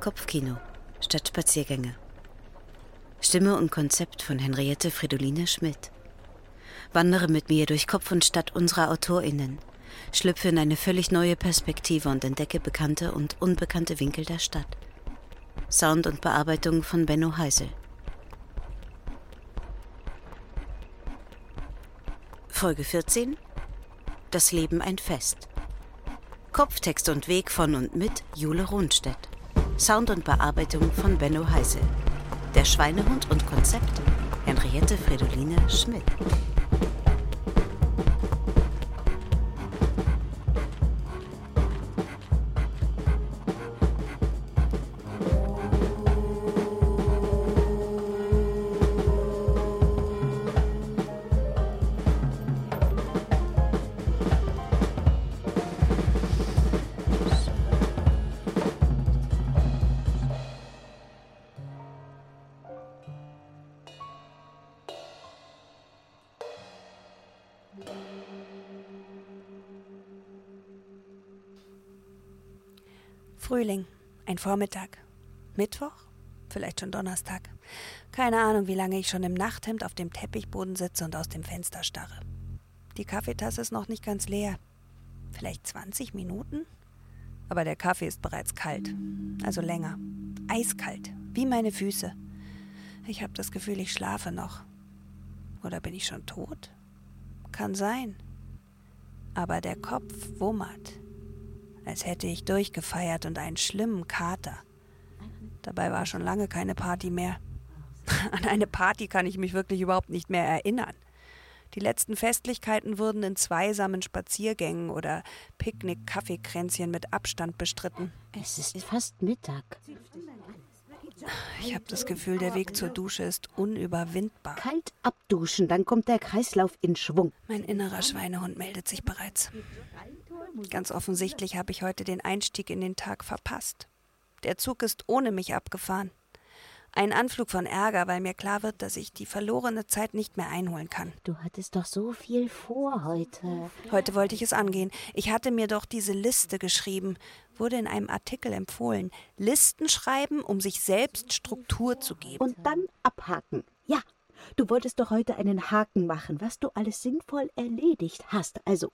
Kopfkino statt Spaziergänge. Stimme und Konzept von Henriette Fridoline Schmidt. Wandere mit mir durch Kopf und Stadt unserer AutorInnen, schlüpfe in eine völlig neue Perspektive und entdecke bekannte und unbekannte Winkel der Stadt. Sound und Bearbeitung von Benno Heisel. Folge 14 Das Leben ein Fest. Kopftext und Weg von und mit Jule Rundstedt. Sound und Bearbeitung von Benno Heisel. Der Schweinehund und Konzept Henriette Fridoline Schmidt. Frühling, ein Vormittag. Mittwoch? Vielleicht schon Donnerstag. Keine Ahnung, wie lange ich schon im Nachthemd auf dem Teppichboden sitze und aus dem Fenster starre. Die Kaffeetasse ist noch nicht ganz leer. Vielleicht 20 Minuten? Aber der Kaffee ist bereits kalt. Also länger. Eiskalt. Wie meine Füße. Ich habe das Gefühl, ich schlafe noch. Oder bin ich schon tot? Kann sein. Aber der Kopf wummert als hätte ich durchgefeiert und einen schlimmen Kater. Dabei war schon lange keine Party mehr. An eine Party kann ich mich wirklich überhaupt nicht mehr erinnern. Die letzten Festlichkeiten wurden in zweisamen Spaziergängen oder Picknick-Kaffeekränzchen mit Abstand bestritten. Es ist fast Mittag. Ich habe das Gefühl, der Weg zur Dusche ist unüberwindbar. Kalt abduschen, dann kommt der Kreislauf in Schwung. Mein innerer Schweinehund meldet sich bereits. Ganz offensichtlich habe ich heute den Einstieg in den Tag verpasst. Der Zug ist ohne mich abgefahren. Ein Anflug von Ärger, weil mir klar wird, dass ich die verlorene Zeit nicht mehr einholen kann. Du hattest doch so viel vor heute. Heute wollte ich es angehen. Ich hatte mir doch diese Liste geschrieben, wurde in einem Artikel empfohlen. Listen schreiben, um sich selbst Struktur zu geben. Und dann abhaken. Ja, du wolltest doch heute einen Haken machen, was du alles sinnvoll erledigt hast. Also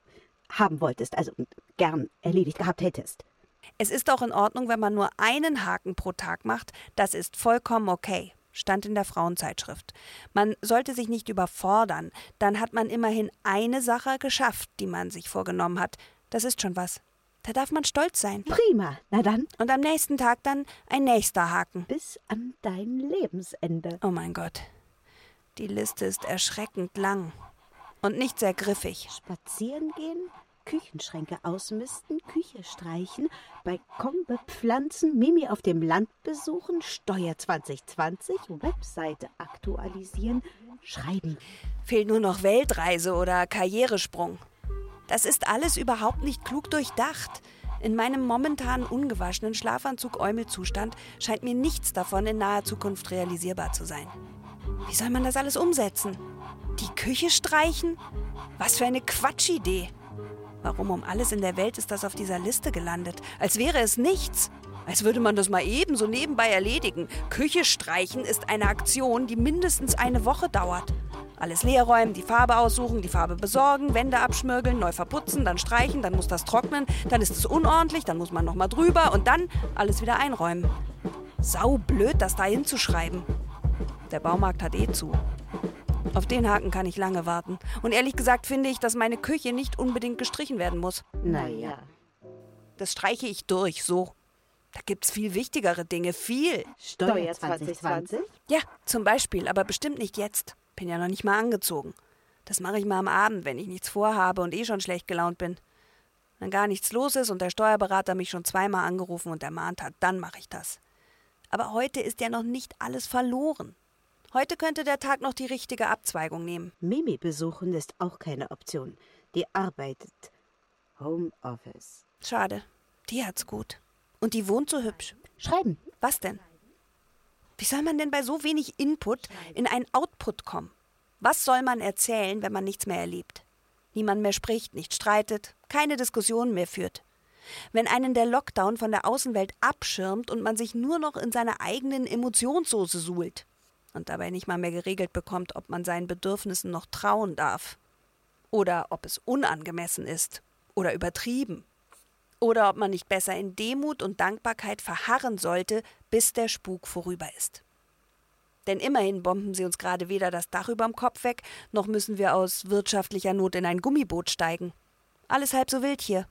haben wolltest, also gern erledigt gehabt hättest. Es ist auch in Ordnung, wenn man nur einen Haken pro Tag macht. Das ist vollkommen okay. Stand in der Frauenzeitschrift. Man sollte sich nicht überfordern. Dann hat man immerhin eine Sache geschafft, die man sich vorgenommen hat. Das ist schon was. Da darf man stolz sein. Prima. Na dann. Und am nächsten Tag dann ein nächster Haken. Bis an dein Lebensende. Oh mein Gott. Die Liste ist erschreckend lang. Und nicht sehr griffig. Spazieren gehen, Küchenschränke ausmisten, Küche streichen, Balkon bepflanzen, Mimi auf dem Land besuchen, Steuer 2020, Webseite aktualisieren, schreiben. Fehlt nur noch Weltreise oder Karrieresprung. Das ist alles überhaupt nicht klug durchdacht. In meinem momentanen ungewaschenen Schlafanzug-Äumelzustand scheint mir nichts davon in naher Zukunft realisierbar zu sein. Wie soll man das alles umsetzen? Die Küche streichen? Was für eine Quatschidee. Warum um alles in der Welt ist das auf dieser Liste gelandet? Als wäre es nichts. Als würde man das mal eben so nebenbei erledigen. Küche streichen ist eine Aktion, die mindestens eine Woche dauert. Alles leerräumen, die Farbe aussuchen, die Farbe besorgen, Wände abschmirgeln, neu verputzen, dann streichen, dann muss das trocknen, dann ist es unordentlich, dann muss man nochmal drüber und dann alles wieder einräumen. Sau blöd, das da hinzuschreiben. Der Baumarkt hat eh zu. Auf den Haken kann ich lange warten. Und ehrlich gesagt finde ich, dass meine Küche nicht unbedingt gestrichen werden muss. Naja. Das streiche ich durch, so. Da gibt's viel wichtigere Dinge, viel. Steuer 2020? Ja, zum Beispiel, aber bestimmt nicht jetzt. Bin ja noch nicht mal angezogen. Das mache ich mal am Abend, wenn ich nichts vorhabe und eh schon schlecht gelaunt bin. Wenn gar nichts los ist und der Steuerberater mich schon zweimal angerufen und ermahnt hat, dann mache ich das. Aber heute ist ja noch nicht alles verloren. Heute könnte der Tag noch die richtige Abzweigung nehmen. Mimi besuchen ist auch keine Option. Die arbeitet. Homeoffice. Schade. Die hat's gut. Und die wohnt so hübsch. Schreiben. Was denn? Wie soll man denn bei so wenig Input in ein Output kommen? Was soll man erzählen, wenn man nichts mehr erlebt? Niemand mehr spricht, nicht streitet, keine Diskussionen mehr führt. Wenn einen der Lockdown von der Außenwelt abschirmt und man sich nur noch in seiner eigenen Emotionssoße suhlt und dabei nicht mal mehr geregelt bekommt, ob man seinen Bedürfnissen noch trauen darf. Oder ob es unangemessen ist oder übertrieben. Oder ob man nicht besser in Demut und Dankbarkeit verharren sollte, bis der Spuk vorüber ist. Denn immerhin bomben sie uns gerade weder das Dach überm Kopf weg, noch müssen wir aus wirtschaftlicher Not in ein Gummiboot steigen. Alles halb so wild hier.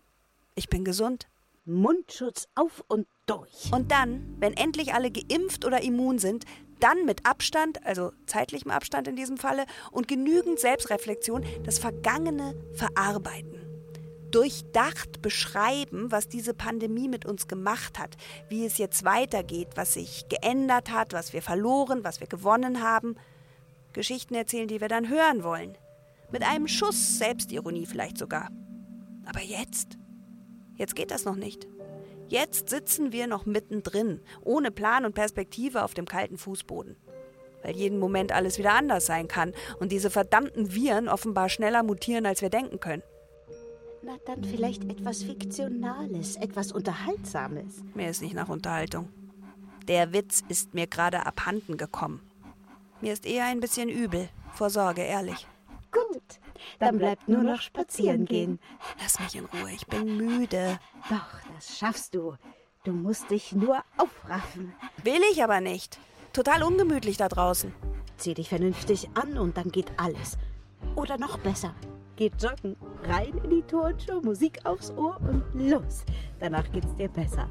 Ich bin gesund. Mundschutz auf und durch. Und dann, wenn endlich alle geimpft oder immun sind, dann mit Abstand, also zeitlichem Abstand in diesem Falle, und genügend Selbstreflexion das Vergangene verarbeiten. Durchdacht beschreiben, was diese Pandemie mit uns gemacht hat, wie es jetzt weitergeht, was sich geändert hat, was wir verloren, was wir gewonnen haben. Geschichten erzählen, die wir dann hören wollen. Mit einem Schuss Selbstironie vielleicht sogar. Aber jetzt? Jetzt geht das noch nicht. Jetzt sitzen wir noch mittendrin, ohne Plan und Perspektive auf dem kalten Fußboden. Weil jeden Moment alles wieder anders sein kann und diese verdammten Viren offenbar schneller mutieren, als wir denken können. Na, dann vielleicht etwas Fiktionales, etwas Unterhaltsames. Mir ist nicht nach Unterhaltung. Der Witz ist mir gerade abhanden gekommen. Mir ist eher ein bisschen übel, vor Sorge, ehrlich. Gut, dann bleibt nur noch spazieren gehen. Lass mich in Ruhe, ich bin müde. Doch, das schaffst du. Du musst dich nur aufraffen. Will ich aber nicht. Total ungemütlich da draußen. Zieh dich vernünftig an und dann geht alles. Oder noch besser, geht joggen, rein in die Turnschuhe, Musik aufs Ohr und los. Danach geht's dir besser.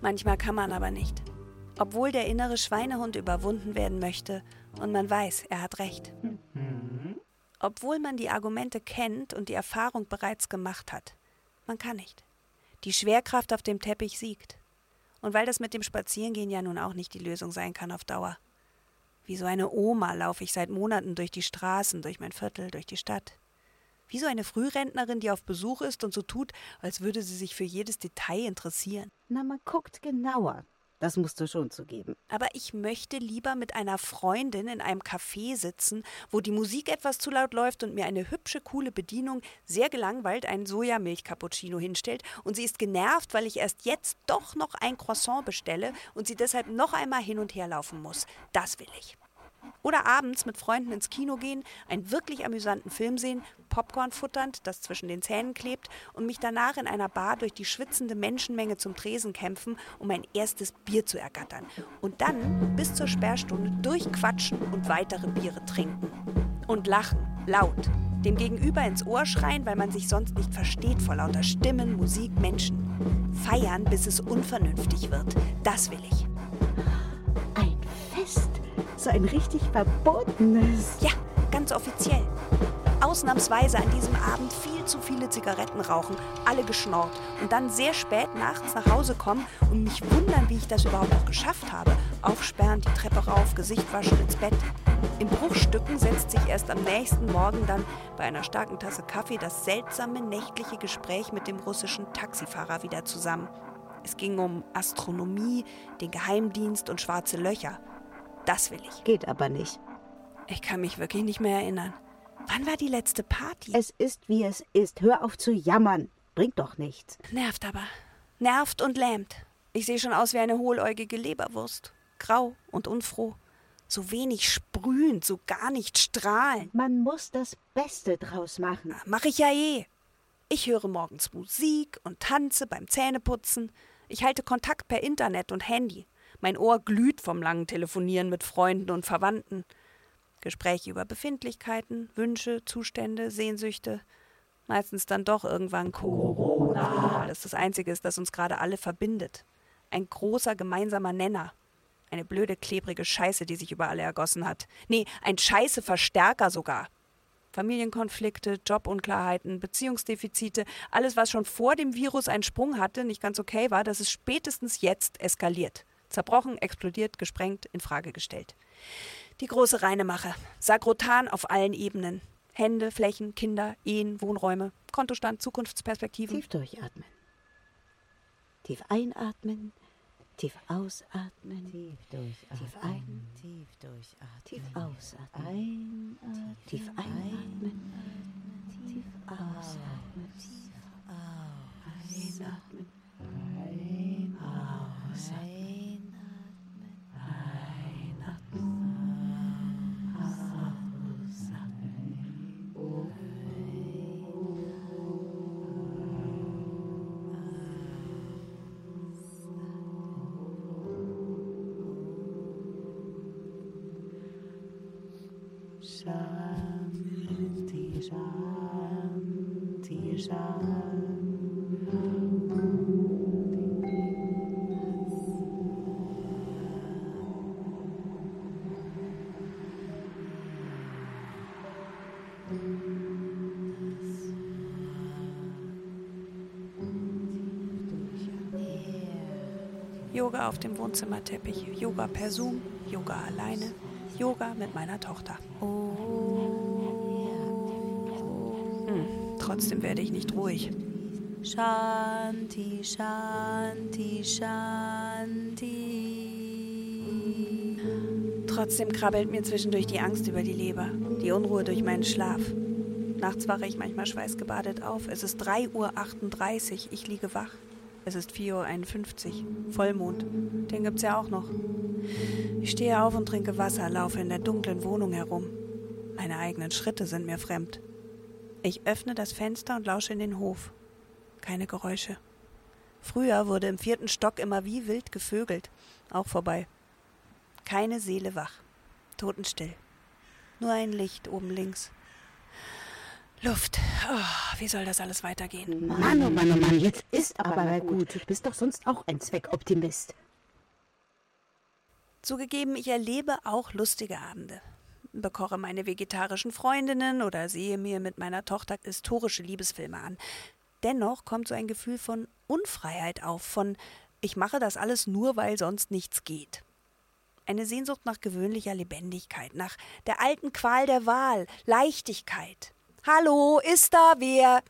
Manchmal kann man aber nicht. Obwohl der innere Schweinehund überwunden werden möchte und man weiß, er hat recht. Obwohl man die Argumente kennt und die Erfahrung bereits gemacht hat. Man kann nicht. Die Schwerkraft auf dem Teppich siegt. Und weil das mit dem Spazierengehen ja nun auch nicht die Lösung sein kann auf Dauer. Wie so eine Oma laufe ich seit Monaten durch die Straßen, durch mein Viertel, durch die Stadt. Wie so eine Frührentnerin, die auf Besuch ist und so tut, als würde sie sich für jedes Detail interessieren. Na, man guckt genauer. Das musst du schon zugeben. Aber ich möchte lieber mit einer Freundin in einem Café sitzen, wo die Musik etwas zu laut läuft und mir eine hübsche, coole Bedienung sehr gelangweilt einen Sojamilch-Cappuccino hinstellt und sie ist genervt, weil ich erst jetzt doch noch ein Croissant bestelle und sie deshalb noch einmal hin und her laufen muss. Das will ich. Oder abends mit Freunden ins Kino gehen, einen wirklich amüsanten Film sehen, Popcorn futternd, das zwischen den Zähnen klebt, und mich danach in einer Bar durch die schwitzende Menschenmenge zum Tresen kämpfen, um mein erstes Bier zu ergattern. Und dann bis zur Sperrstunde durchquatschen und weitere Biere trinken. Und lachen, laut. Dem Gegenüber ins Ohr schreien, weil man sich sonst nicht versteht vor lauter Stimmen, Musik, Menschen. Feiern, bis es unvernünftig wird. Das will ich. Ein Fest. So ein richtig verbotenes. Ja, ganz offiziell. Ausnahmsweise an diesem Abend viel zu viele Zigaretten rauchen, alle geschnorrt und dann sehr spät nachts nach Hause kommen und mich wundern, wie ich das überhaupt noch geschafft habe. Aufsperren, die Treppe rauf, Gesicht waschen, ins Bett. In Bruchstücken setzt sich erst am nächsten Morgen dann bei einer starken Tasse Kaffee das seltsame nächtliche Gespräch mit dem russischen Taxifahrer wieder zusammen. Es ging um Astronomie, den Geheimdienst und schwarze Löcher. Das will ich. Geht aber nicht. Ich kann mich wirklich nicht mehr erinnern. Wann war die letzte Party? Es ist, wie es ist. Hör auf zu jammern. Bringt doch nichts. Nervt aber. Nervt und lähmt. Ich sehe schon aus wie eine hohläugige Leberwurst. Grau und unfroh. So wenig sprühend, so gar nicht strahlend. Man muss das Beste draus machen. Mach ich ja eh. Ich höre morgens Musik und tanze beim Zähneputzen. Ich halte Kontakt per Internet und Handy. Mein Ohr glüht vom langen Telefonieren mit Freunden und Verwandten. Gespräche über Befindlichkeiten, Wünsche, Zustände, Sehnsüchte. Meistens dann doch irgendwann Corona, das das Einzige ist, das uns gerade alle verbindet. Ein großer gemeinsamer Nenner. Eine blöde, klebrige Scheiße, die sich über alle ergossen hat. Nee, ein Scheiße-Verstärker sogar. Familienkonflikte, Jobunklarheiten, Beziehungsdefizite, alles, was schon vor dem Virus einen Sprung hatte, nicht ganz okay war, das ist spätestens jetzt eskaliert. Zerbrochen, explodiert, gesprengt, in Frage gestellt. Die große Reinemache. Sagrotan auf allen Ebenen. Hände, Flächen, Kinder, Ehen, Wohnräume, Kontostand, Zukunftsperspektiven. Tief durchatmen. Tief einatmen. Tief ausatmen. Tief durchatmen. Tief ein. Tief durchatmen. Tief ausatmen. Einatmen. Tief einatmen. Tief ausatmen. Tief aus. Einatmen. Shanti, Shanti, Shanti. Yoga auf dem Wohnzimmerteppich, Yoga per Zoom, Yoga alleine, Yoga mit meiner Tochter. Hm, trotzdem werde ich nicht ruhig. Shanti, Shanti, Shanti. Trotzdem krabbelt mir zwischendurch die Angst über die Leber, die Unruhe durch meinen Schlaf. Nachts wache ich manchmal schweißgebadet auf. Es ist 3.38 Uhr, ich liege wach. Es ist 4.51 Uhr, Vollmond. Den gibt's ja auch noch. Ich stehe auf und trinke Wasser, laufe in der dunklen Wohnung herum. Meine eigenen Schritte sind mir fremd. Ich öffne das Fenster und lausche in den Hof. Keine Geräusche. Früher wurde im vierten Stock immer wie wild gevögelt. Auch vorbei. Keine Seele wach. Totenstill. Nur ein Licht oben links. Luft. Oh, wie soll das alles weitergehen? Mann, oh Mann, oh Mann, jetzt ist aber mal gut. Du bist doch sonst auch ein Zweckoptimist. Zugegeben, ich erlebe auch lustige Abende. Bekoche meine vegetarischen Freundinnen oder sehe mir mit meiner Tochter historische Liebesfilme an. Dennoch kommt so ein Gefühl von Unfreiheit auf, von ich mache das alles nur, weil sonst nichts geht. Eine Sehnsucht nach gewöhnlicher Lebendigkeit, nach der alten Qual der Wahl, Leichtigkeit. Hallo, ist da wer?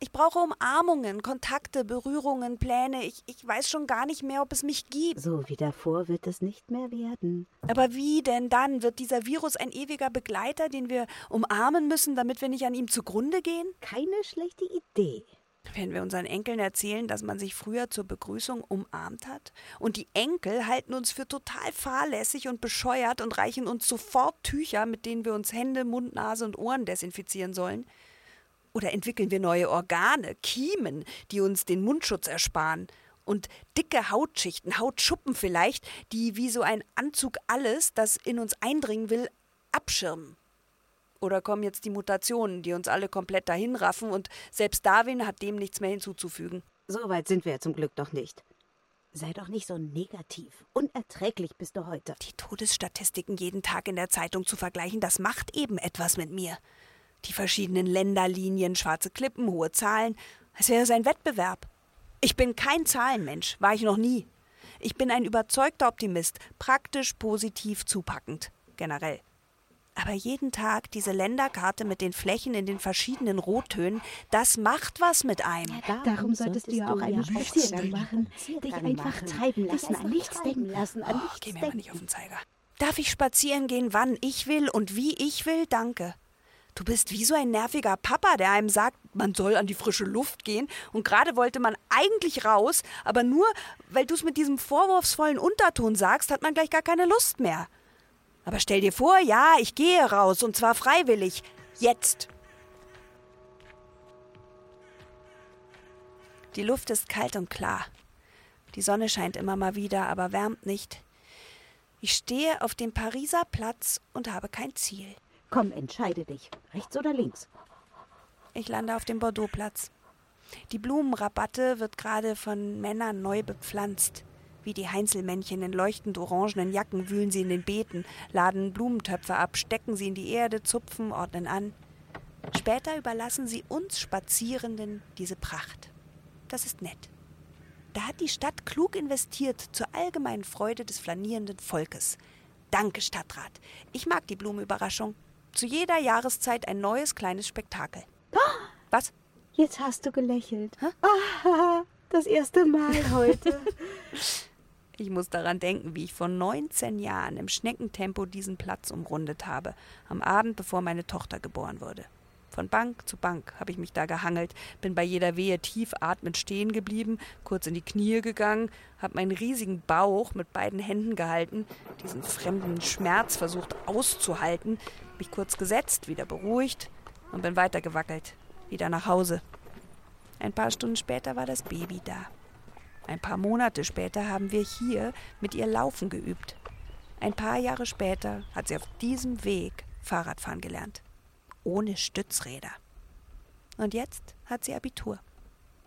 Ich brauche Umarmungen, Kontakte, Berührungen, Pläne. Ich, ich weiß schon gar nicht mehr, ob es mich gibt. So wie davor wird es nicht mehr werden. Aber wie denn dann? Wird dieser Virus ein ewiger Begleiter, den wir umarmen müssen, damit wir nicht an ihm zugrunde gehen? Keine schlechte Idee. Wenn wir unseren Enkeln erzählen, dass man sich früher zur Begrüßung umarmt hat und die Enkel halten uns für total fahrlässig und bescheuert und reichen uns sofort Tücher, mit denen wir uns Hände, Mund, Nase und Ohren desinfizieren sollen, oder entwickeln wir neue Organe, Kiemen, die uns den Mundschutz ersparen? Und dicke Hautschichten, Hautschuppen vielleicht, die wie so ein Anzug alles, das in uns eindringen will, abschirmen. Oder kommen jetzt die Mutationen, die uns alle komplett dahinraffen und selbst Darwin hat dem nichts mehr hinzuzufügen? So weit sind wir ja zum Glück noch nicht. Sei doch nicht so negativ. Unerträglich bist du heute. Die Todesstatistiken jeden Tag in der Zeitung zu vergleichen, das macht eben etwas mit mir. Die verschiedenen Länderlinien, schwarze Klippen, hohe Zahlen, als wäre es ein Wettbewerb. Ich bin kein Zahlenmensch, war ich noch nie. Ich bin ein überzeugter Optimist, praktisch positiv zupackend, generell. Aber jeden Tag diese Länderkarte mit den Flächen in den verschiedenen Rottönen, das macht was mit einem. Ja, darum solltest du ja auch einen Spaziergang machen. Dich einfach treiben lassen, an nichts denken lassen, an Oh, nichts geh mir mal denken. nicht auf den Zeiger. Darf ich spazieren gehen, wann ich will und wie ich will? Danke. Du bist wie so ein nerviger Papa, der einem sagt, man soll an die frische Luft gehen. Und gerade wollte man eigentlich raus, aber nur weil du es mit diesem vorwurfsvollen Unterton sagst, hat man gleich gar keine Lust mehr. Aber stell dir vor, ja, ich gehe raus und zwar freiwillig. Jetzt. Die Luft ist kalt und klar. Die Sonne scheint immer mal wieder, aber wärmt nicht. Ich stehe auf dem Pariser Platz und habe kein Ziel. Komm, entscheide dich. Rechts oder links? Ich lande auf dem Bordeauxplatz. Die Blumenrabatte wird gerade von Männern neu bepflanzt. Wie die Heinzelmännchen in leuchtend orangenen Jacken wühlen sie in den Beeten, laden Blumentöpfe ab, stecken sie in die Erde, zupfen, ordnen an. Später überlassen sie uns Spazierenden diese Pracht. Das ist nett. Da hat die Stadt klug investiert zur allgemeinen Freude des flanierenden Volkes. Danke, Stadtrat. Ich mag die Blumenüberraschung. Zu jeder Jahreszeit ein neues kleines Spektakel. Was? Jetzt hast du gelächelt. Ah, das erste Mal heute. Ich muss daran denken, wie ich vor 19 Jahren im Schneckentempo diesen Platz umrundet habe, am Abend, bevor meine Tochter geboren wurde. Von Bank zu Bank habe ich mich da gehangelt, bin bei jeder Wehe tief atmend stehen geblieben, kurz in die Knie gegangen, habe meinen riesigen Bauch mit beiden Händen gehalten, diesen fremden Schmerz versucht auszuhalten, mich kurz gesetzt, wieder beruhigt und bin weitergewackelt, wieder nach Hause. Ein paar Stunden später war das Baby da. Ein paar Monate später haben wir hier mit ihr Laufen geübt. Ein paar Jahre später hat sie auf diesem Weg Fahrradfahren gelernt. Ohne Stützräder. Und jetzt hat sie Abitur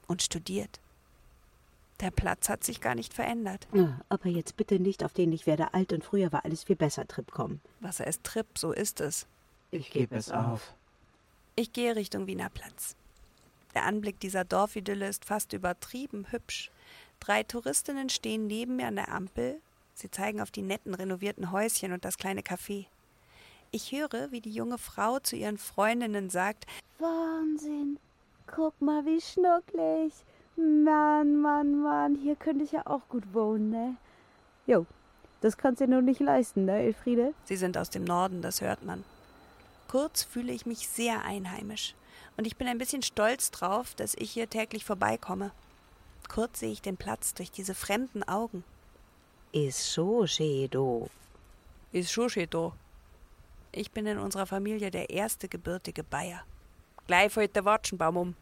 und studiert. Der Platz hat sich gar nicht verändert. Ja, aber jetzt bitte nicht auf den Ich werde alt und früher war alles viel besser Trip kommen. Wasser ist Trip, so ist es. Ich gebe es auf. Ich gehe Richtung Wiener Platz. Der Anblick dieser Dorfidylle ist fast übertrieben hübsch. Drei Touristinnen stehen neben mir an der Ampel. Sie zeigen auf die netten renovierten Häuschen und das kleine Café. Ich höre, wie die junge Frau zu ihren Freundinnen sagt: Wahnsinn. Guck mal, wie schnucklig. Mann, Mann, Mann, hier könnte ich ja auch gut wohnen, ne? Jo, das kannst du dir nur nicht leisten, ne, Elfriede? Sie sind aus dem Norden, das hört man. Kurz fühle ich mich sehr einheimisch. Und ich bin ein bisschen stolz drauf, dass ich hier täglich vorbeikomme. Kurz sehe ich den Platz durch diese fremden Augen. Ist so do. Ist Schuschedo. Ich bin in unserer Familie der erste gebürtige Bayer. Gleich fällt der Watschenbaum um.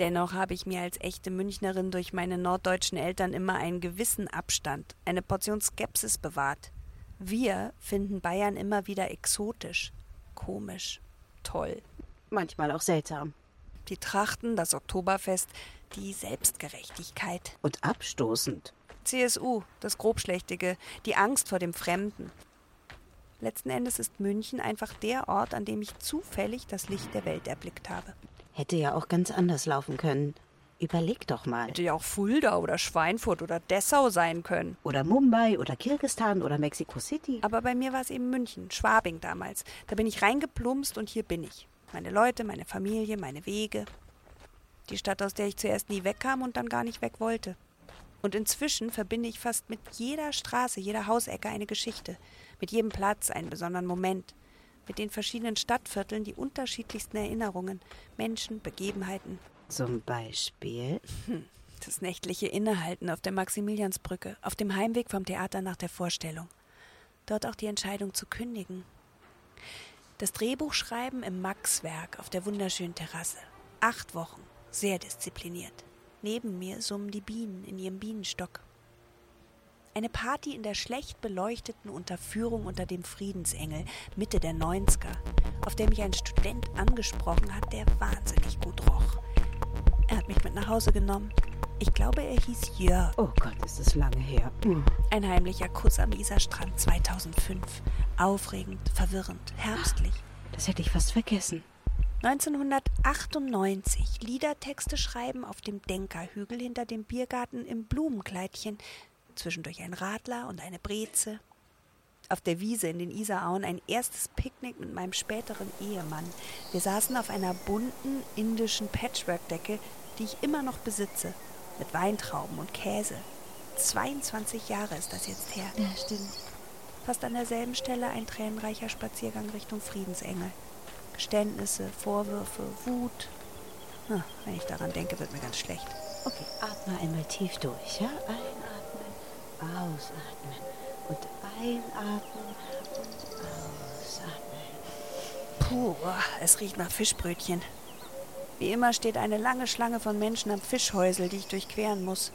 Dennoch habe ich mir als echte Münchnerin durch meine norddeutschen Eltern immer einen gewissen Abstand, eine Portion Skepsis bewahrt. Wir finden Bayern immer wieder exotisch, komisch, toll. Manchmal auch seltsam. Die Trachten, das Oktoberfest, die Selbstgerechtigkeit. Und abstoßend. CSU, das Grobschlächtige, die Angst vor dem Fremden. Letzten Endes ist München einfach der Ort, an dem ich zufällig das Licht der Welt erblickt habe. Hätte ja auch ganz anders laufen können. Überleg doch mal. Hätte ja auch Fulda oder Schweinfurt oder Dessau sein können. Oder Mumbai oder Kirgistan oder Mexico City. Aber bei mir war es eben München, Schwabing damals. Da bin ich reingeplumpst und hier bin ich. Meine Leute, meine Familie, meine Wege. Die Stadt, aus der ich zuerst nie wegkam und dann gar nicht weg wollte. Und inzwischen verbinde ich fast mit jeder Straße, jeder Hausecke eine Geschichte, mit jedem Platz einen besonderen Moment, mit den verschiedenen Stadtvierteln die unterschiedlichsten Erinnerungen, Menschen, Begebenheiten. Zum Beispiel? Hm, das nächtliche Innehalten auf der Maximiliansbrücke, auf dem Heimweg vom Theater nach der Vorstellung. Dort auch die Entscheidung zu kündigen. Das Drehbuchschreiben im Maxwerk auf der wunderschönen Terrasse. Acht Wochen, sehr diszipliniert. Neben mir summen die Bienen in ihrem Bienenstock. Eine Party in der schlecht beleuchteten Unterführung unter dem Friedensengel, Mitte der 90er, auf der mich ein Student angesprochen hat, der wahnsinnig gut roch. Er hat mich mit nach Hause genommen. Ich glaube, er hieß Jörg. Oh Gott, ist das lange her. Hm. Ein heimlicher Kuss am Isarstrand 2005. Aufregend, verwirrend, herbstlich. Das hätte ich fast vergessen. 1998 Liedertexte schreiben auf dem Denkerhügel hinter dem Biergarten im Blumenkleidchen, zwischendurch ein Radler und eine Breze. Auf der Wiese in den Isarauen ein erstes Picknick mit meinem späteren Ehemann. Wir saßen auf einer bunten indischen Patchwork-Decke, die ich immer noch besitze, mit Weintrauben und Käse. 22 Jahre ist das jetzt her. Ja, stimmt. Fast an derselben Stelle ein tränenreicher Spaziergang Richtung Friedensengel. Geständnisse, Vorwürfe, Wut. Na, wenn ich daran denke, wird mir ganz schlecht. Okay, atme einmal tief durch, ja? Einatmen, ausatmen und einatmen und ausatmen. Puh, es riecht nach Fischbrötchen. Wie immer steht eine lange Schlange von Menschen am Fischhäusel, die ich durchqueren muss.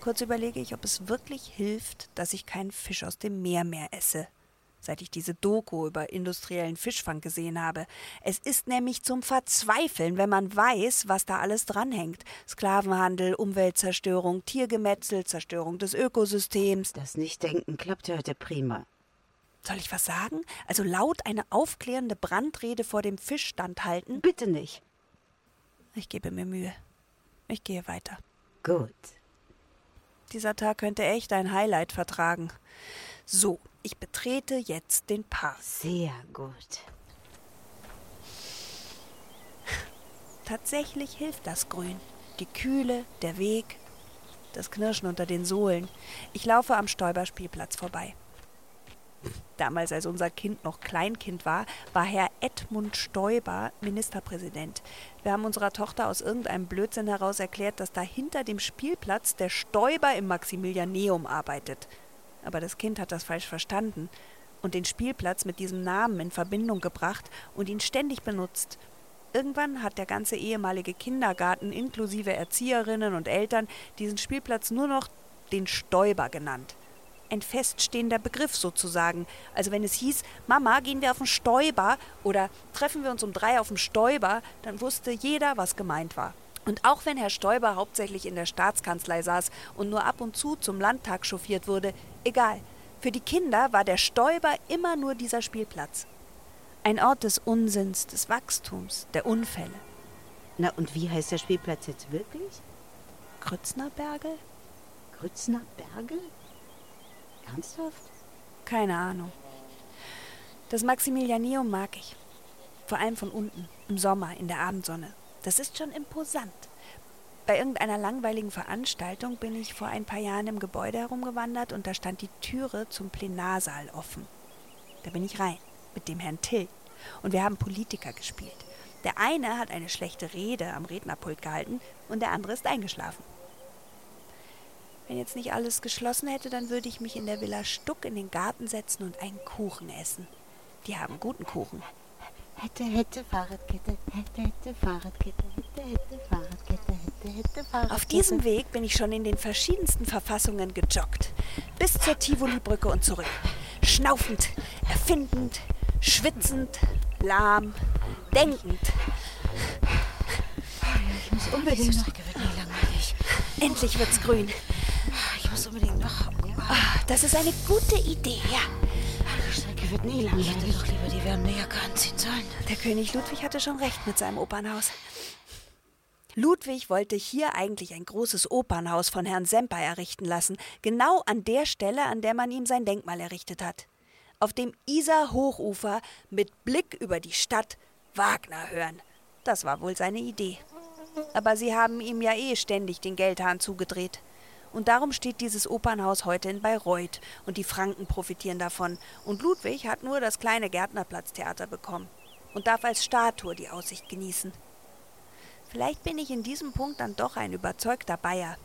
Kurz überlege ich, ob es wirklich hilft, dass ich keinen Fisch aus dem Meer mehr esse seit ich diese Doku über industriellen Fischfang gesehen habe. Es ist nämlich zum Verzweifeln, wenn man weiß, was da alles dranhängt. Sklavenhandel, Umweltzerstörung, Tiergemetzel, Zerstörung des Ökosystems. Das Nichtdenken klappt heute prima. Soll ich was sagen? Also laut eine aufklärende Brandrede vor dem Fischstand halten? Bitte nicht. Ich gebe mir Mühe. Ich gehe weiter. Gut. Dieser Tag könnte echt ein Highlight vertragen. So, ich betrete jetzt den Park. Sehr gut. Tatsächlich hilft das Grün. Die Kühle, der Weg, das Knirschen unter den Sohlen. Ich laufe am Stäuberspielplatz vorbei. Damals, als unser Kind noch Kleinkind war, war Herr Edmund Stoiber Ministerpräsident. Wir haben unserer Tochter aus irgendeinem Blödsinn heraus erklärt, dass da hinter dem Spielplatz der Stoiber im Maximilianeum arbeitet. Aber das Kind hat das falsch verstanden und den Spielplatz mit diesem Namen in Verbindung gebracht und ihn ständig benutzt. Irgendwann hat der ganze ehemalige Kindergarten inklusive Erzieherinnen und Eltern diesen Spielplatz nur noch den Stäuber genannt. ein feststehender Begriff sozusagen. Also wenn es hieß, Mama, gehen wir auf den Stäuber oder treffen wir uns um drei auf dem Stäuber, dann wusste jeder, was gemeint war. Und auch wenn Herr Stoiber hauptsächlich in der Staatskanzlei saß und nur ab und zu zum Landtag chauffiert wurde, egal. Für die Kinder war der Stoiber immer nur dieser Spielplatz. Ein Ort des Unsinns, des Wachstums, der Unfälle. Na, und wie heißt der Spielplatz jetzt wirklich? Grütznerbergel? Grützner Bergel? Ernsthaft? Keine Ahnung. Das Maximilianeum mag ich. Vor allem von unten, im Sommer, in der Abendsonne. Das ist schon imposant. Bei irgendeiner langweiligen Veranstaltung bin ich vor ein paar Jahren im Gebäude herumgewandert und da stand die Türe zum Plenarsaal offen. Da bin ich rein, mit dem Herrn Till. Und wir haben Politiker gespielt. Der eine hat eine schlechte Rede am Rednerpult gehalten und der andere ist eingeschlafen. Wenn jetzt nicht alles geschlossen hätte, dann würde ich mich in der Villa Stuck in den Garten setzen und einen Kuchen essen. Die haben guten Kuchen. Hätte, hätte, Fahrradkette, hätte, hätte, Fahrradkette, hätte, hätte, Fahrradkette. Auf diesem Weg bin ich schon in den verschiedensten Verfassungen gejoggt. Bis zur Tivoli-Brücke und zurück. Schnaufend, erfindend, schwitzend, lahm, denkend. Ich muss unbedingt noch... wird nie langweilig. Endlich wird's grün. Ich muss unbedingt noch... Ah, Das ist eine gute Idee, ja. Die Strecke wird nie langweilig. Ich hätte doch lieber die wärmende Jacke anziehen sollen. Der König Ludwig hatte schon recht mit seinem Opernhaus. Ludwig wollte hier eigentlich ein großes Opernhaus von Herrn Semper errichten lassen, genau an der Stelle, an der man ihm sein Denkmal errichtet hat. Auf dem Isar-Hochufer mit Blick über die Stadt Wagner hören. Das war wohl seine Idee. Aber sie haben ihm ja eh ständig den Geldhahn zugedreht. Und darum steht dieses Opernhaus heute in Bayreuth und die Franken profitieren davon. Und Ludwig hat nur das kleine Gärtnerplatztheater bekommen und darf als Statue die Aussicht genießen. Vielleicht bin ich in diesem Punkt dann doch ein überzeugter Bayer.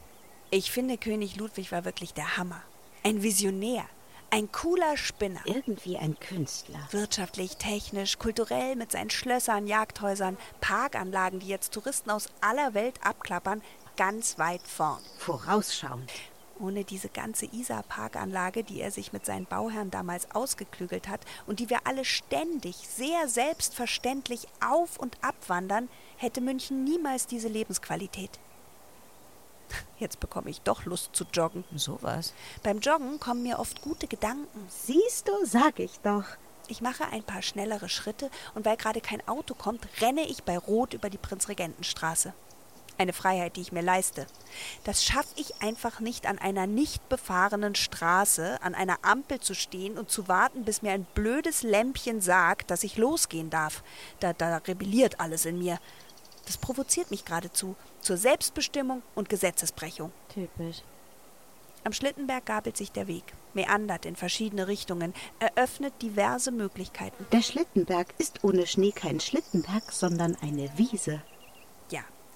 Ich finde, König Ludwig war wirklich der Hammer. Ein Visionär, ein cooler Spinner. Irgendwie ein Künstler. Wirtschaftlich, technisch, kulturell mit seinen Schlössern, Jagdhäusern, Parkanlagen, die jetzt Touristen aus aller Welt abklappern, ganz weit vorn. Vorausschauend. Ohne diese ganze Isar-Parkanlage, die er sich mit seinen Bauherren damals ausgeklügelt hat und die wir alle ständig, sehr selbstverständlich auf- und abwandern, hätte München niemals diese Lebensqualität. Jetzt bekomme ich doch Lust zu joggen. Sowas. Beim Joggen kommen mir oft gute Gedanken. Siehst du, sag ich doch. Ich mache ein paar schnellere Schritte und weil gerade kein Auto kommt, renne ich bei Rot über die Prinzregentenstraße. Eine Freiheit, die ich mir leiste. Das schaffe ich einfach nicht, an einer nicht befahrenen Straße, an einer Ampel zu stehen und zu warten, bis mir ein blödes Lämpchen sagt, dass ich losgehen darf. Da, da rebelliert alles in mir. Das provoziert mich geradezu zur Selbstbestimmung und Gesetzesbrechung. Typisch. Am Schlittenberg gabelt sich der Weg, meandert in verschiedene Richtungen, eröffnet diverse Möglichkeiten. Der Schlittenberg ist ohne Schnee kein Schlittenberg, sondern eine Wiese.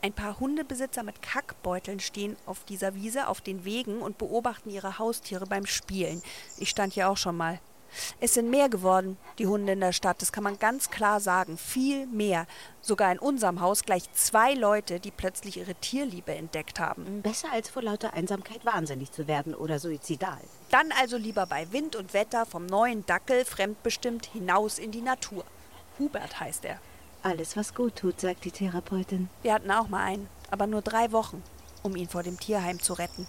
Ein paar Hundebesitzer mit Kackbeuteln stehen auf dieser Wiese auf den Wegen und beobachten ihre Haustiere beim Spielen. Ich stand hier auch schon mal. Es sind mehr geworden, die Hunde in der Stadt, das kann man ganz klar sagen. Viel mehr. Sogar in unserem Haus gleich zwei Leute, die plötzlich ihre Tierliebe entdeckt haben. Besser als vor lauter Einsamkeit wahnsinnig zu werden oder suizidal. Dann also lieber bei Wind und Wetter vom neuen Dackel fremdbestimmt hinaus in die Natur. Hubert heißt er. Alles, was gut tut, sagt die Therapeutin. Wir hatten auch mal einen, aber nur drei Wochen, um ihn vor dem Tierheim zu retten.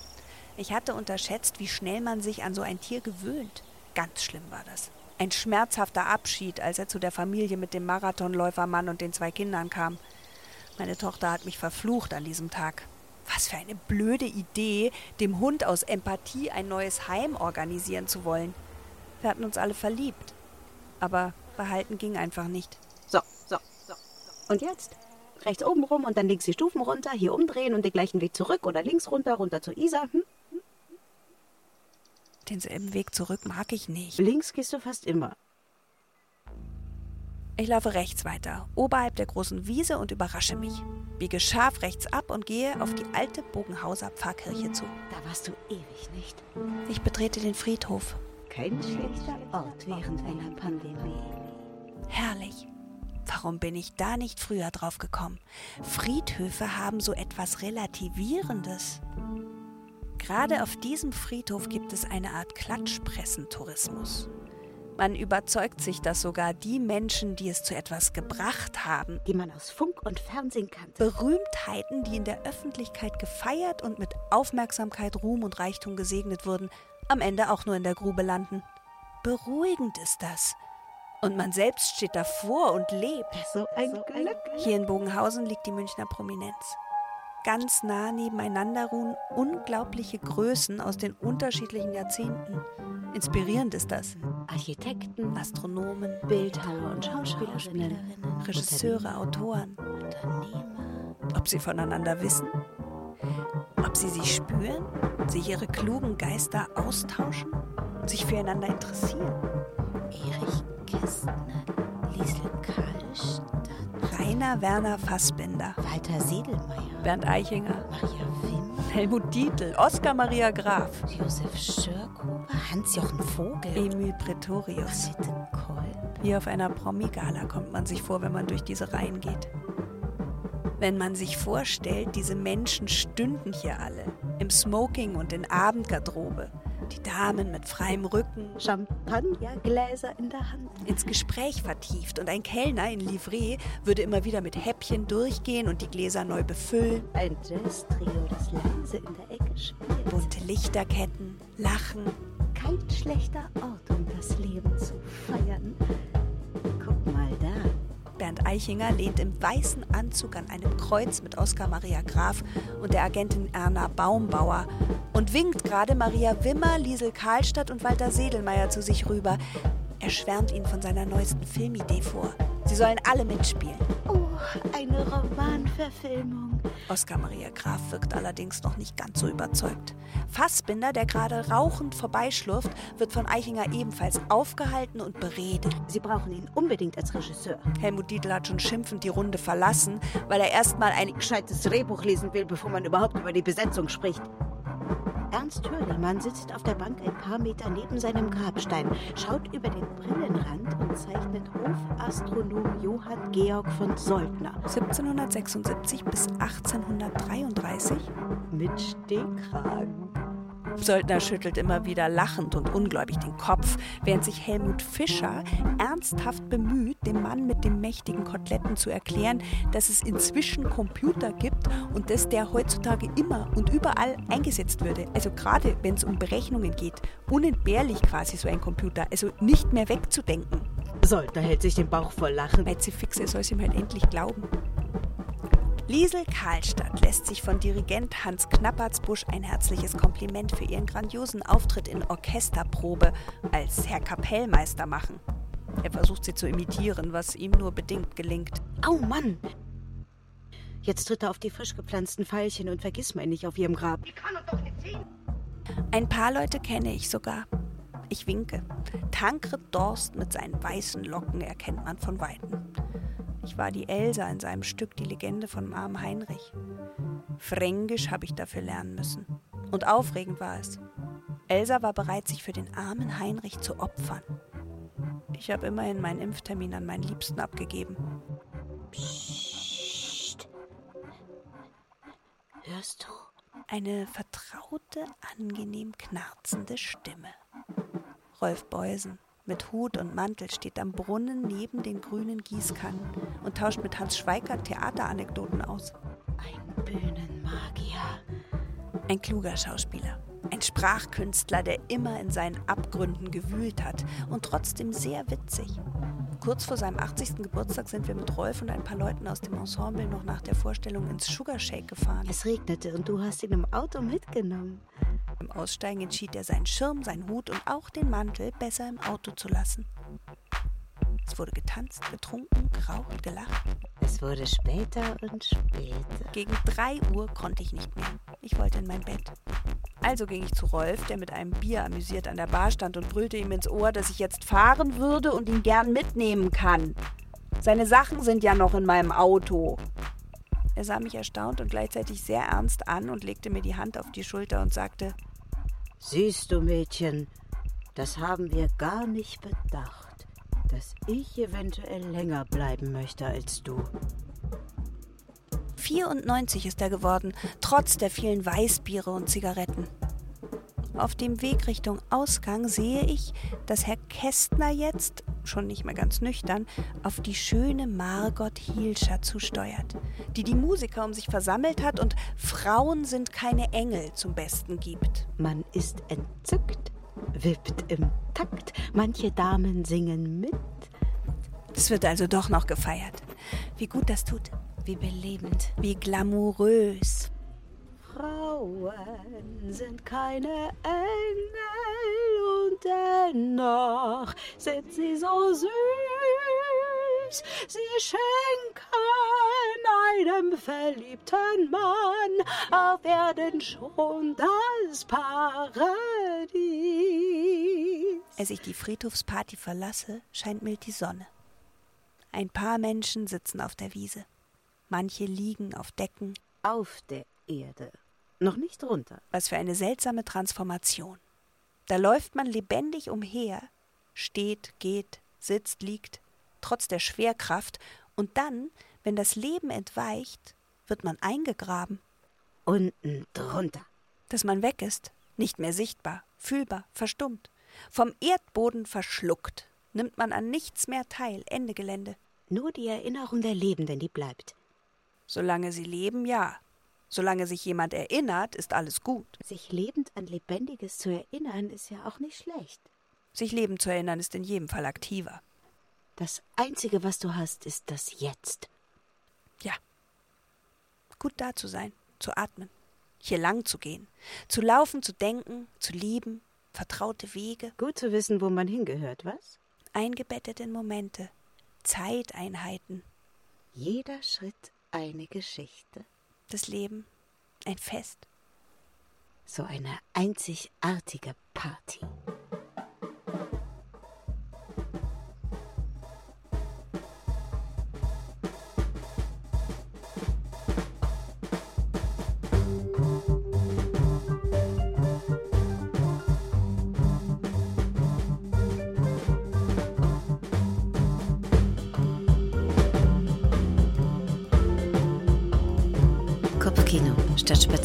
Ich hatte unterschätzt, wie schnell man sich an so ein Tier gewöhnt. Ganz schlimm war das. Ein schmerzhafter Abschied, als er zu der Familie mit dem Marathonläufermann und den zwei Kindern kam. Meine Tochter hat mich verflucht an diesem Tag. Was für eine blöde Idee, dem Hund aus Empathie ein neues Heim organisieren zu wollen. Wir hatten uns alle verliebt. Aber behalten ging einfach nicht. Und jetzt? Rechts oben rum und dann links die Stufen runter, hier umdrehen und den gleichen Weg zurück oder links runter, runter zur Isar. Hm? Denselben Weg zurück mag ich nicht. Links gehst du fast immer. Ich laufe rechts weiter, oberhalb der großen Wiese und überrasche mich. Biege scharf rechts ab und gehe auf die alte Bogenhauser Pfarrkirche zu. Da warst du ewig nicht. Ich betrete den Friedhof. Kein schlechter Ort während einer Pandemie. Herrlich. Warum bin ich da nicht früher drauf gekommen? Friedhöfe haben so etwas Relativierendes. Gerade auf diesem Friedhof gibt es eine Art Klatschpressentourismus. Man überzeugt sich, dass sogar die Menschen, die es zu etwas gebracht haben, Die man aus Funk und Fernsehen kannte. Berühmtheiten, die in der Öffentlichkeit gefeiert und mit Aufmerksamkeit, Ruhm und Reichtum gesegnet wurden, am Ende auch nur in der Grube landen. Beruhigend ist das. Und man selbst steht davor und lebt. So ein Glück. Hier in Bogenhausen liegt die Münchner Prominenz. Ganz nah nebeneinander ruhen unglaubliche Größen aus den unterschiedlichen Jahrzehnten. Inspirierend ist das. Architekten, Astronomen, Bildhauer und Schauspielerinnen, Regisseure, Autoren. Unternehmer. Ob sie voneinander wissen? Ob sie sich spüren? Sich ihre klugen Geister austauschen? Sich füreinander interessieren? Erich Kästner, Liesel Karlstadt, Rainer Werner Fassbinder, Walter Sedelmeier, Bernd Eichinger, Maria Wim, Helmut Dietl, Oskar Maria Graf, Josef Schörkober, Hans-Jochen Vogel, Emil Pretorius. Annette Kolb. Wie auf einer Promi-Gala kommt man sich vor, wenn man durch diese Reihen geht. Wenn man sich vorstellt, diese Menschen stünden hier alle, im Smoking und in Abendgarderobe, die Damen mit freiem Rücken, Champagnergläser in der Hand. ins Gespräch vertieft und ein Kellner in Livree würde immer wieder mit Häppchen durchgehen und die Gläser neu befüllen, Ein Jazz-Trio, das leise in der Ecke spielt. bunte Lichterketten, Lachen. Kein schlechter Ort, um das Leben zu feiern. Guck mal da. Bernd Eichinger lehnt im weißen Anzug an einem Kreuz mit Oskar Maria Graf und der Agentin Erna Baumbauer und winkt gerade Maria Wimmer, Liesel Karlstadt und Walter Sedelmeier zu sich rüber. Er schwärmt ihnen von seiner neuesten Filmidee vor. Sie sollen alle mitspielen. Oh, eine Romanverfilmung. Oskar Maria Graf wirkt allerdings noch nicht ganz so überzeugt. Fassbinder, der gerade rauchend vorbeischlurft, wird von Eichinger ebenfalls aufgehalten und beredet. Sie brauchen ihn unbedingt als Regisseur. Helmut Dietl hat schon schimpfend die Runde verlassen, weil er erstmal ein Gescheites Drehbuch lesen will, bevor man überhaupt über die Besetzung spricht. Ernst Hörlimann sitzt auf der Bank ein paar Meter neben seinem Grabstein, schaut über den Brillenrand und zeichnet Hofastronom Johann Georg von Soldner 1776 bis 1833. mit Stehkragen. Söldner schüttelt immer wieder lachend und ungläubig den Kopf, während sich Helmut Fischer ernsthaft bemüht, dem Mann mit dem mächtigen Koteletten zu erklären, dass es inzwischen Computer gibt und dass der heutzutage immer und überall eingesetzt würde. Also gerade wenn es um Berechnungen geht. Unentbehrlich quasi so ein Computer, also nicht mehr wegzudenken. Soldner hält sich den Bauch voll Lachen. Metzifixe soll es ihm halt endlich glauben. Liesel Karlstadt lässt sich von Dirigent Hans Knappertsbusch ein herzliches Kompliment für ihren grandiosen Auftritt in Orchesterprobe als Herr Kapellmeister machen. Er versucht sie zu imitieren, was ihm nur bedingt gelingt. Au Mann! Jetzt tritt er auf die frisch gepflanzten Veilchen und vergiss mal nicht auf ihrem Grab. Ein paar Leute kenne ich sogar. Ich winke. Tankred Dorst mit seinen weißen Locken erkennt man von Weitem. Ich war die Elsa in seinem Stück Die Legende von armen Heinrich. Fränkisch habe ich dafür lernen müssen. Und aufregend war es. Elsa war bereit, sich für den armen Heinrich zu opfern. Ich habe immerhin meinen Impftermin an meinen Liebsten abgegeben. Psst. Hörst du? Eine vertraute, angenehm knarzende Stimme. Rolf Beusen mit Hut und Mantel steht am Brunnen neben den grünen Gießkannen und tauscht mit Hans Schweikert Theateranekdoten aus. Ein Bühnenmagier. Ein kluger Schauspieler. Ein Sprachkünstler, der immer in seinen Abgründen gewühlt hat und trotzdem sehr witzig. Kurz vor seinem 80. Geburtstag sind wir mit Rolf und ein paar Leuten aus dem Ensemble noch nach der Vorstellung ins Sugar Shake gefahren. Es regnete und du hast ihn im Auto mitgenommen. Beim Aussteigen entschied er, seinen Schirm, seinen Hut und auch den Mantel besser im Auto zu lassen. Es wurde getanzt, getrunken, geraucht, gelacht. Es wurde später und später. Gegen drei Uhr konnte ich nicht mehr. Ich wollte in mein Bett. Also ging ich zu Rolf, der mit einem Bier amüsiert an der Bar stand und brüllte ihm ins Ohr, dass ich jetzt fahren würde und ihn gern mitnehmen kann. Seine Sachen sind ja noch in meinem Auto. Er sah mich erstaunt und gleichzeitig sehr ernst an und legte mir die Hand auf die Schulter und sagte, Siehst du, Mädchen, das haben wir gar nicht bedacht, dass ich eventuell länger bleiben möchte als du. 94 ist er geworden, trotz der vielen Weißbiere und Zigaretten. Auf dem Weg Richtung Ausgang sehe ich, dass Herr Kästner jetzt, schon nicht mehr ganz nüchtern, auf die schöne Margot Hielscher zusteuert, die die Musiker um sich versammelt hat und Frauen sind keine Engel zum Besten gibt. Man ist entzückt, wippt im Takt, manche Damen singen mit. Es wird also doch noch gefeiert. Wie gut das tut. Wie belebend. Wie glamourös. Frauen sind keine Engel und dennoch sind sie so süß. Sie schenken einem verliebten Mann auf Erden schon das Paradies. Als ich die Friedhofsparty verlasse, scheint mild die Sonne. Ein paar Menschen sitzen auf der Wiese. Manche liegen auf Decken. Auf der Erde noch nicht runter. Was für eine seltsame Transformation. Da läuft man lebendig umher, steht, geht, sitzt, liegt, trotz der Schwerkraft, und dann, wenn das Leben entweicht, wird man eingegraben. Unten drunter. Dass man weg ist, nicht mehr sichtbar, fühlbar, verstummt, vom Erdboden verschluckt, nimmt man an nichts mehr teil, Ende Gelände. Nur die Erinnerung der Lebenden, die bleibt. Solange sie leben, ja. Solange sich jemand erinnert, ist alles gut. Sich lebend an Lebendiges zu erinnern, ist ja auch nicht schlecht. Sich lebend zu erinnern, ist in jedem Fall aktiver. Das Einzige, was du hast, ist das Jetzt. Ja. Gut da zu sein, zu atmen, hier lang zu gehen, zu laufen, zu denken, zu lieben, vertraute Wege. Gut zu wissen, wo man hingehört, was? Eingebettet in Momente, Zeiteinheiten. Jeder Schritt eine Geschichte das Leben ein Fest. So eine einzigartige Party.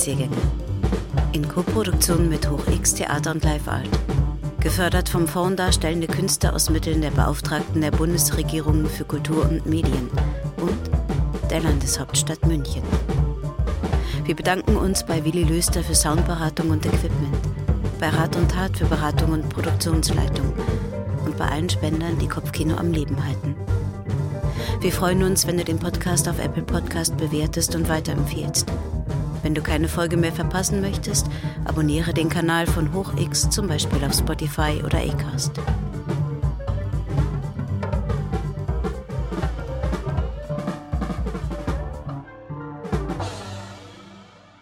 Spaziergänge. In Koproduktion mit Hoch X Theater und Live Art. Gefördert vom Fonds Darstellende Künste aus Mitteln der Beauftragten der Bundesregierung für Kultur und Medien und der Landeshauptstadt München. Wir bedanken uns bei Willi Löster für Soundberatung und Equipment, bei Rat und Tat für Beratung und Produktionsleitung und bei allen Spendern, die Kopfkino am Leben halten. Wir freuen uns, wenn du den Podcast auf Apple Podcast bewertest und weiterempfehlst. Wenn du keine Folge mehr verpassen möchtest, abonniere den Kanal von HochX zum Beispiel auf Spotify oder Acast.